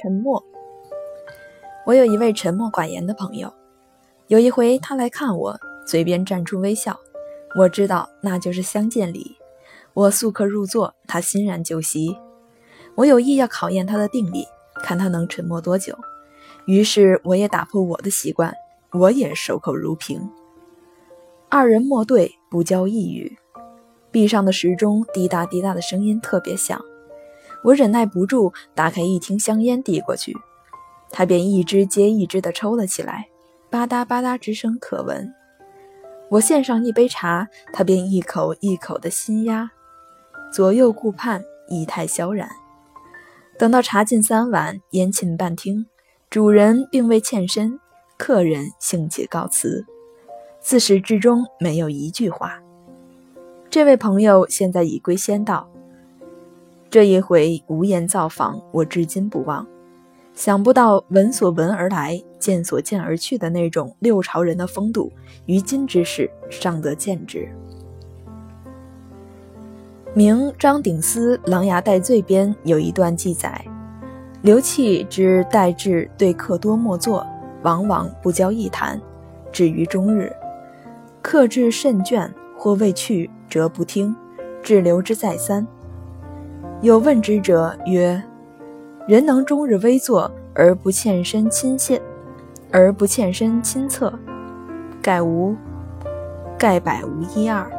沉默。我有一位沉默寡言的朋友，有一回他来看我，嘴边绽出微笑，我知道那就是相见礼。我宿客入座，他欣然就席。我有意要考验他的定力，看他能沉默多久。于是我也打破我的习惯，我也守口如瓶。二人默对，不交一语。壁上的时钟滴答滴答的声音特别响，我忍耐不住，打开一听香烟递过去，他便一支接一支的抽了起来，吧嗒吧嗒之声可闻。我献上一杯茶，他便一口一口的吸压，左右顾盼，仪态萧然。等到茶尽三碗，烟沁半厅，主人并未欠身，客人兴起告辞，自始至终没有一句话。这位朋友现在已归仙道。这一回无言造访，我至今不忘。想不到闻所闻而来，见所见而去的那种六朝人的风度，于今之世尚得见之。明张鼎思《琅琊代罪》边有一段记载：刘弃之待至对客多莫作，往往不交一谈，至于终日，客至甚倦，或未去。则不听，滞留之再三。有问之者曰：“人能终日微坐而不欠身亲切，而不欠身亲侧，盖无，盖百无一二。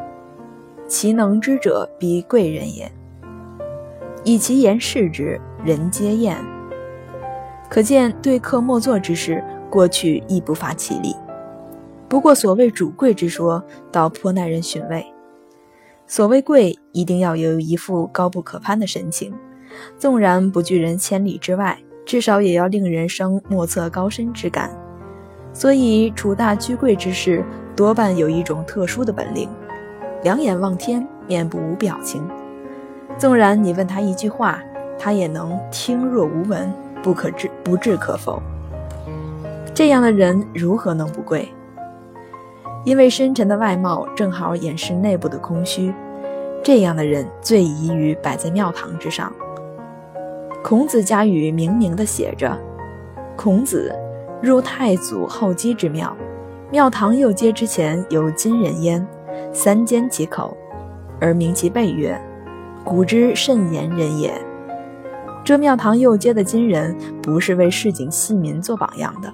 其能之者，必贵人也。以其言视之，人皆厌。可见对客莫坐之事，过去亦不乏其例。不过所谓主贵之说，倒颇耐人寻味。”所谓贵，一定要有一副高不可攀的神情，纵然不拒人千里之外，至少也要令人生莫测高深之感。所以处大居贵之事，多半有一种特殊的本领，两眼望天，面部无表情。纵然你问他一句话，他也能听若无闻，不可置不置可否。这样的人如何能不贵？因为深沉的外貌正好掩饰内部的空虚，这样的人最宜于摆在庙堂之上。孔子家语明明的写着：“孔子入太祖后姬之庙，庙堂右阶之前有金人焉，三缄其口，而名其辈曰：‘古之甚言人也。’这庙堂右阶的金人，不是为市井戏民做榜样的。”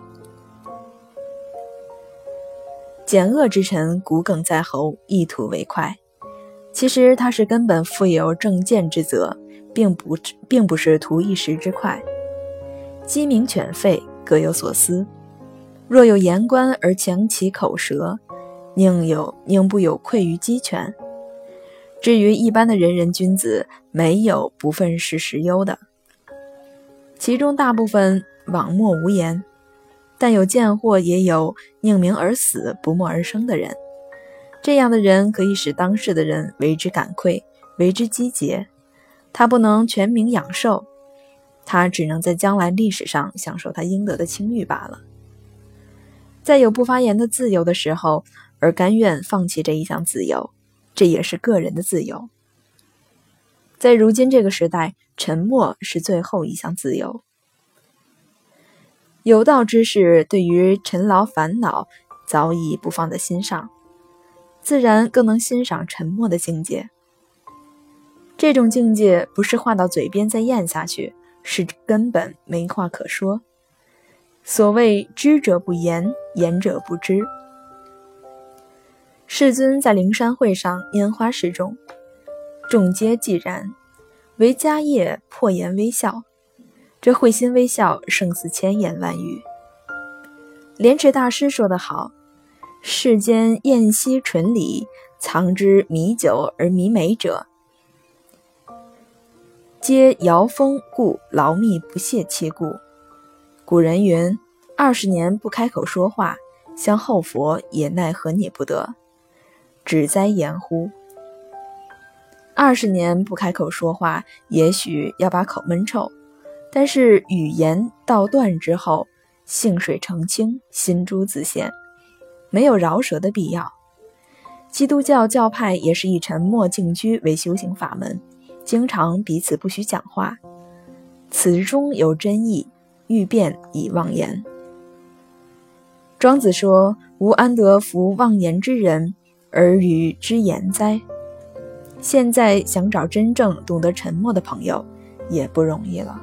奸恶之臣，骨鲠在喉，一吐为快。其实他是根本负有正见之责，并不并不是图一时之快。鸡鸣犬吠，各有所思。若有言官而强其口舌，宁有宁不有愧于鸡犬？至于一般的人人君子，没有不愤世时忧的，其中大部分枉默无言。但有贱货，也有宁鸣而死不默而生的人。这样的人可以使当世的人为之感愧，为之积节。他不能全名养寿，他只能在将来历史上享受他应得的清誉罢了。在有不发言的自由的时候，而甘愿放弃这一项自由，这也是个人的自由。在如今这个时代，沉默是最后一项自由。有道之士对于尘劳烦恼早已不放在心上，自然更能欣赏沉默的境界。这种境界不是话到嘴边再咽下去，是根本没话可说。所谓知者不言，言者不知。世尊在灵山会上拈花示众，众皆寂然，唯迦叶破颜微笑。这会心微笑，胜似千言万语。莲池大师说得好：“世间宴兮醇里，藏之米酒而弥美者，皆摇风故劳密不泄其故。”古人云：“二十年不开口说话，相后佛也奈何你不得？只哉言乎！二十年不开口说话，也许要把口闷臭。”但是语言道断之后，性水澄清，心珠自现，没有饶舌的必要。基督教教派也是以沉默静居为修行法门，经常彼此不许讲话，此中有真意，欲辩以忘言。庄子说：“吾安得服忘言之人而与之言哉？”现在想找真正懂得沉默的朋友，也不容易了。